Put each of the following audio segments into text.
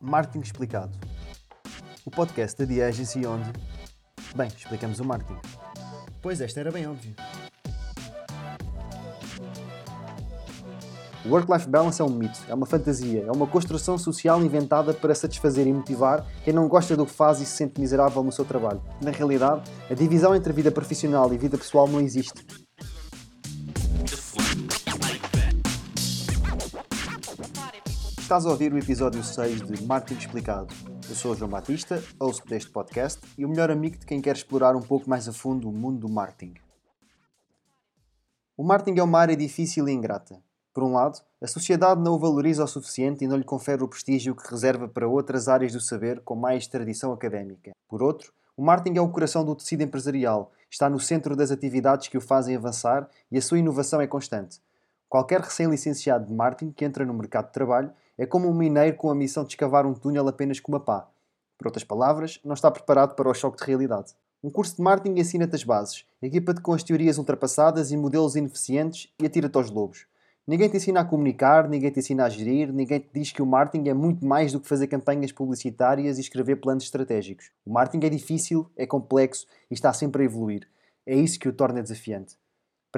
Marketing Explicado. O podcast da The Agency onde, bem, explicamos o marketing. Pois esta era bem óbvio. O work-life balance é um mito, é uma fantasia, é uma construção social inventada para satisfazer e motivar quem não gosta do que faz e se sente miserável no seu trabalho. Na realidade, a divisão entre a vida profissional e vida pessoal não existe. Estás a ouvir o episódio 6 de Marketing Explicado. Eu sou o João Batista, host deste podcast e o melhor amigo de quem quer explorar um pouco mais a fundo o mundo do marketing. O marketing é uma área difícil e ingrata. Por um lado, a sociedade não o valoriza o suficiente e não lhe confere o prestígio que reserva para outras áreas do saber com mais tradição académica. Por outro, o marketing é o coração do tecido empresarial, está no centro das atividades que o fazem avançar e a sua inovação é constante. Qualquer recém-licenciado de marketing que entra no mercado de trabalho é como um mineiro com a missão de escavar um túnel apenas com uma pá. Por outras palavras, não está preparado para o choque de realidade. Um curso de marketing ensina-te as bases, equipa-te com as teorias ultrapassadas e modelos ineficientes e atira-te aos lobos. Ninguém te ensina a comunicar, ninguém te ensina a gerir, ninguém te diz que o marketing é muito mais do que fazer campanhas publicitárias e escrever planos estratégicos. O marketing é difícil, é complexo e está sempre a evoluir. É isso que o torna desafiante.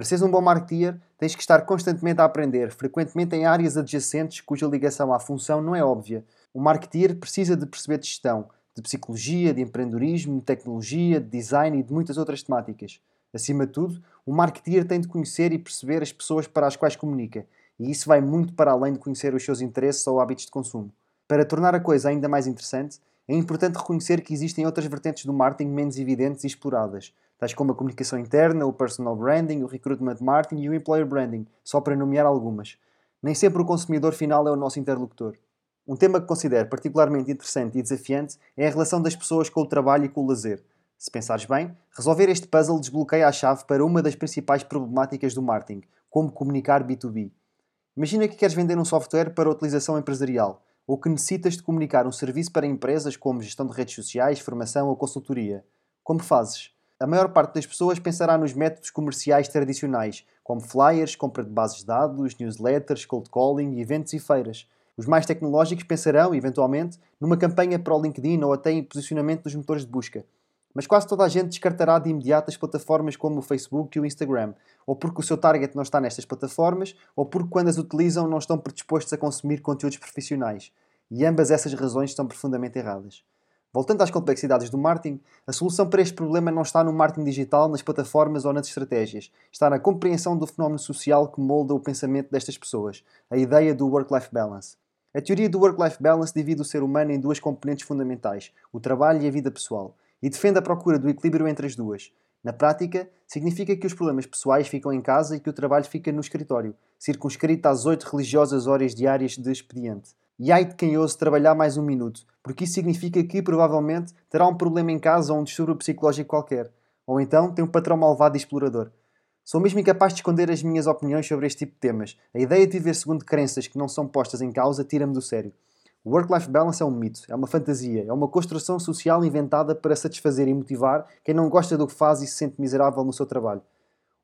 Para seres um bom marketeer, tens que estar constantemente a aprender, frequentemente em áreas adjacentes cuja ligação à função não é óbvia. O marketeer precisa de perceber de gestão, de psicologia, de empreendedorismo, de tecnologia, de design e de muitas outras temáticas. Acima de tudo, o marketeer tem de conhecer e perceber as pessoas para as quais comunica, e isso vai muito para além de conhecer os seus interesses ou hábitos de consumo. Para tornar a coisa ainda mais interessante, é importante reconhecer que existem outras vertentes do marketing menos evidentes e exploradas, tais como a comunicação interna, o personal branding, o recruitment marketing e o employer branding, só para nomear algumas. Nem sempre o consumidor final é o nosso interlocutor. Um tema que considero particularmente interessante e desafiante é a relação das pessoas com o trabalho e com o lazer. Se pensares bem, resolver este puzzle desbloqueia a chave para uma das principais problemáticas do marketing, como comunicar B2B. Imagina que queres vender um software para utilização empresarial, ou que necessitas de comunicar um serviço para empresas como gestão de redes sociais, formação ou consultoria. Como fazes? A maior parte das pessoas pensará nos métodos comerciais tradicionais, como flyers, compra de bases de dados, newsletters, cold calling, eventos e feiras. Os mais tecnológicos pensarão, eventualmente, numa campanha para o LinkedIn ou até em posicionamento dos motores de busca. Mas quase toda a gente descartará de imediato as plataformas como o Facebook e o Instagram, ou porque o seu target não está nestas plataformas, ou porque quando as utilizam não estão predispostos a consumir conteúdos profissionais. E ambas essas razões estão profundamente erradas. Voltando às complexidades do marketing, a solução para este problema não está no marketing digital, nas plataformas ou nas estratégias. Está na compreensão do fenómeno social que molda o pensamento destas pessoas, a ideia do work-life balance. A teoria do work-life balance divide o ser humano em duas componentes fundamentais, o trabalho e a vida pessoal, e defende a procura do equilíbrio entre as duas. Na prática, significa que os problemas pessoais ficam em casa e que o trabalho fica no escritório, circunscrito às oito religiosas horas diárias de expediente. E ai de quem ouse trabalhar mais um minuto, porque isso significa que, provavelmente, terá um problema em casa ou um distúrbio psicológico qualquer. Ou então tem um patrão malvado e explorador. Sou mesmo incapaz de esconder as minhas opiniões sobre este tipo de temas. A ideia de viver segundo crenças que não são postas em causa tira-me do sério. O work-life balance é um mito, é uma fantasia, é uma construção social inventada para satisfazer e motivar quem não gosta do que faz e se sente miserável no seu trabalho.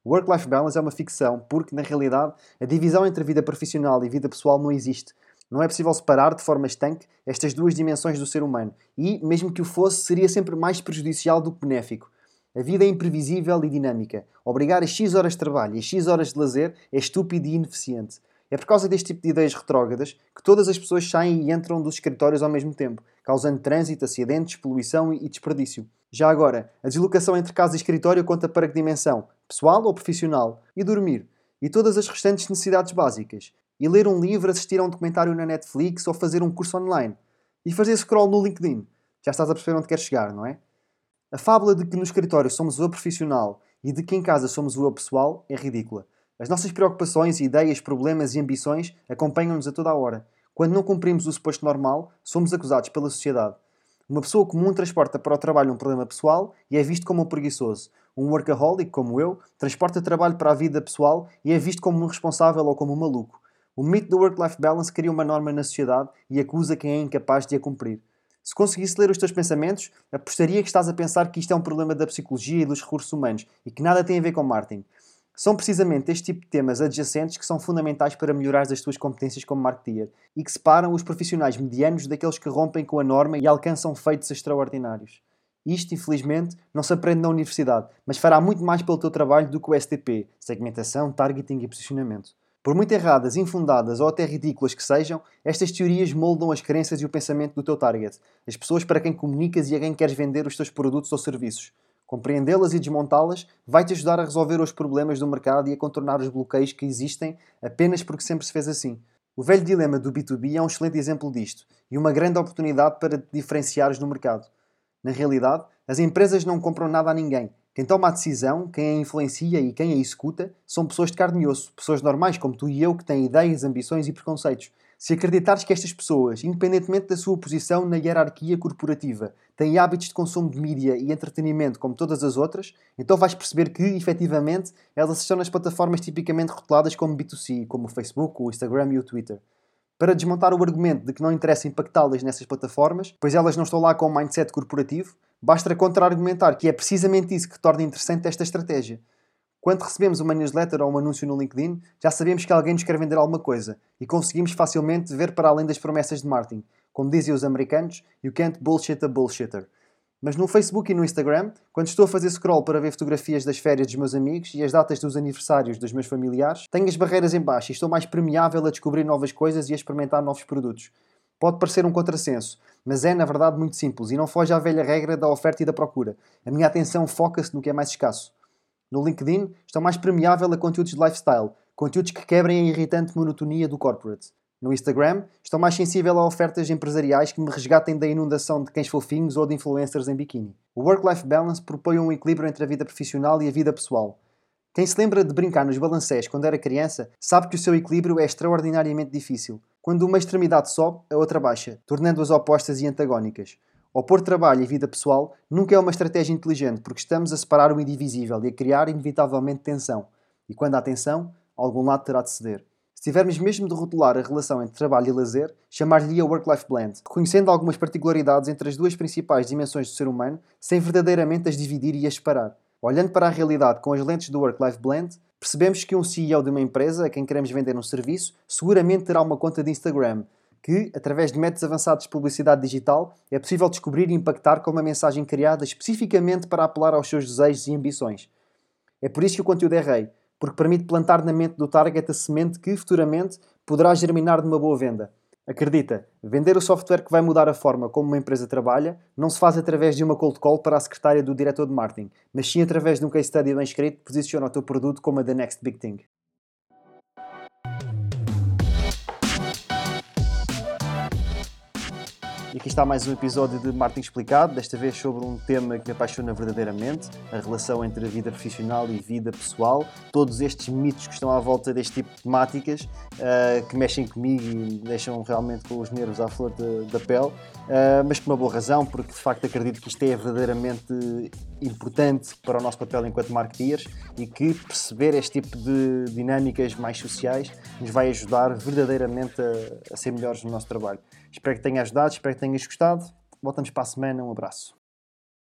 O work-life balance é uma ficção, porque, na realidade, a divisão entre vida profissional e vida pessoal não existe. Não é possível separar de forma estanque estas duas dimensões do ser humano e, mesmo que o fosse, seria sempre mais prejudicial do que benéfico. A vida é imprevisível e dinâmica. Obrigar a X horas de trabalho e a X horas de lazer é estúpido e ineficiente. É por causa deste tipo de ideias retrógradas que todas as pessoas saem e entram dos escritórios ao mesmo tempo, causando trânsito, acidentes, poluição e desperdício. Já agora, a deslocação entre casa e escritório conta para que dimensão? Pessoal ou profissional? E dormir? E todas as restantes necessidades básicas? E ler um livro, assistir a um documentário na Netflix ou fazer um curso online. E fazer scroll no LinkedIn. Já estás a perceber onde queres chegar, não é? A fábula de que no escritório somos o profissional e de que em casa somos o pessoal é ridícula. As nossas preocupações, ideias, problemas e ambições acompanham-nos a toda a hora. Quando não cumprimos o suposto normal, somos acusados pela sociedade. Uma pessoa comum transporta para o trabalho um problema pessoal e é visto como um preguiçoso. Um workaholic, como eu, transporta trabalho para a vida pessoal e é visto como um responsável ou como um maluco. O mito do work-life balance cria uma norma na sociedade e acusa quem é incapaz de a cumprir. Se conseguisse ler os teus pensamentos, apostaria que estás a pensar que isto é um problema da psicologia e dos recursos humanos e que nada tem a ver com marketing. São precisamente este tipo de temas adjacentes que são fundamentais para melhorar as tuas competências como marketeer e que separam os profissionais medianos daqueles que rompem com a norma e alcançam feitos extraordinários. Isto, infelizmente, não se aprende na universidade, mas fará muito mais pelo teu trabalho do que o STP, segmentação, targeting e posicionamento. Por muito erradas, infundadas ou até ridículas que sejam, estas teorias moldam as crenças e o pensamento do teu target, as pessoas para quem comunicas e a quem queres vender os teus produtos ou serviços. Compreendê-las e desmontá-las vai-te ajudar a resolver os problemas do mercado e a contornar os bloqueios que existem apenas porque sempre se fez assim. O velho dilema do B2B é um excelente exemplo disto e uma grande oportunidade para te diferenciares no mercado. Na realidade, as empresas não compram nada a ninguém. Quem toma a decisão, quem a influencia e quem a executa são pessoas de carne e osso, pessoas normais como tu e eu que têm ideias, ambições e preconceitos. Se acreditares que estas pessoas, independentemente da sua posição na hierarquia corporativa, têm hábitos de consumo de mídia e entretenimento como todas as outras, então vais perceber que, efetivamente, elas estão nas plataformas tipicamente rotuladas como B2C, como o Facebook, o Instagram e o Twitter. Para desmontar o argumento de que não interessa impactá-las nessas plataformas, pois elas não estão lá com um mindset corporativo, basta contra-argumentar que é precisamente isso que torna interessante esta estratégia. Quando recebemos uma newsletter ou um anúncio no LinkedIn, já sabemos que alguém nos quer vender alguma coisa e conseguimos facilmente ver para além das promessas de marketing. Como dizem os americanos, you can't bullshit a bullshitter. Mas no Facebook e no Instagram, quando estou a fazer scroll para ver fotografias das férias dos meus amigos e as datas dos aniversários dos meus familiares, tenho as barreiras em baixo e estou mais permeável a descobrir novas coisas e a experimentar novos produtos. Pode parecer um contrassenso, mas é na verdade muito simples e não foge à velha regra da oferta e da procura. A minha atenção foca-se no que é mais escasso. No LinkedIn, estou mais permeável a conteúdos de lifestyle, conteúdos que quebrem a irritante monotonia do corporate. No Instagram, estou mais sensível a ofertas empresariais que me resgatem da inundação de cães fofinhos ou de influencers em biquíni. O Work-Life Balance propõe um equilíbrio entre a vida profissional e a vida pessoal. Quem se lembra de brincar nos balancés quando era criança sabe que o seu equilíbrio é extraordinariamente difícil. Quando uma extremidade sobe, a outra baixa, tornando-as opostas e antagónicas. Opor trabalho e vida pessoal nunca é uma estratégia inteligente porque estamos a separar o indivisível e a criar inevitavelmente tensão. E quando há tensão, algum lado terá de ceder. Se tivermos mesmo de rotular a relação entre trabalho e lazer, chamar-lhe a work-life blend, reconhecendo algumas particularidades entre as duas principais dimensões do ser humano, sem verdadeiramente as dividir e as separar. Olhando para a realidade com as lentes do work-life blend, percebemos que um CEO de uma empresa a quem queremos vender um serviço seguramente terá uma conta de Instagram, que, através de métodos avançados de publicidade digital, é possível descobrir e impactar com uma mensagem criada especificamente para apelar aos seus desejos e ambições. É por isso que o conteúdo é rei, porque permite plantar na mente do target a semente que, futuramente, poderá germinar de uma boa venda. Acredita, vender o software que vai mudar a forma como uma empresa trabalha não se faz através de uma cold call para a secretária do diretor de marketing, mas sim através de um case study bem escrito que posiciona o teu produto como a the next big thing. E aqui está mais um episódio de Marketing Explicado, desta vez sobre um tema que me apaixona verdadeiramente, a relação entre a vida profissional e vida pessoal, todos estes mitos que estão à volta deste tipo de temáticas uh, que mexem comigo e me deixam realmente com os nervos à flor da pele, uh, mas por uma boa razão, porque de facto acredito que isto é verdadeiramente importante para o nosso papel enquanto marketeers e que perceber este tipo de dinâmicas mais sociais nos vai ajudar verdadeiramente a, a ser melhores no nosso trabalho. Espero que tenha ajudado, espero que tenhas gostado. Voltamos para a semana. Um abraço.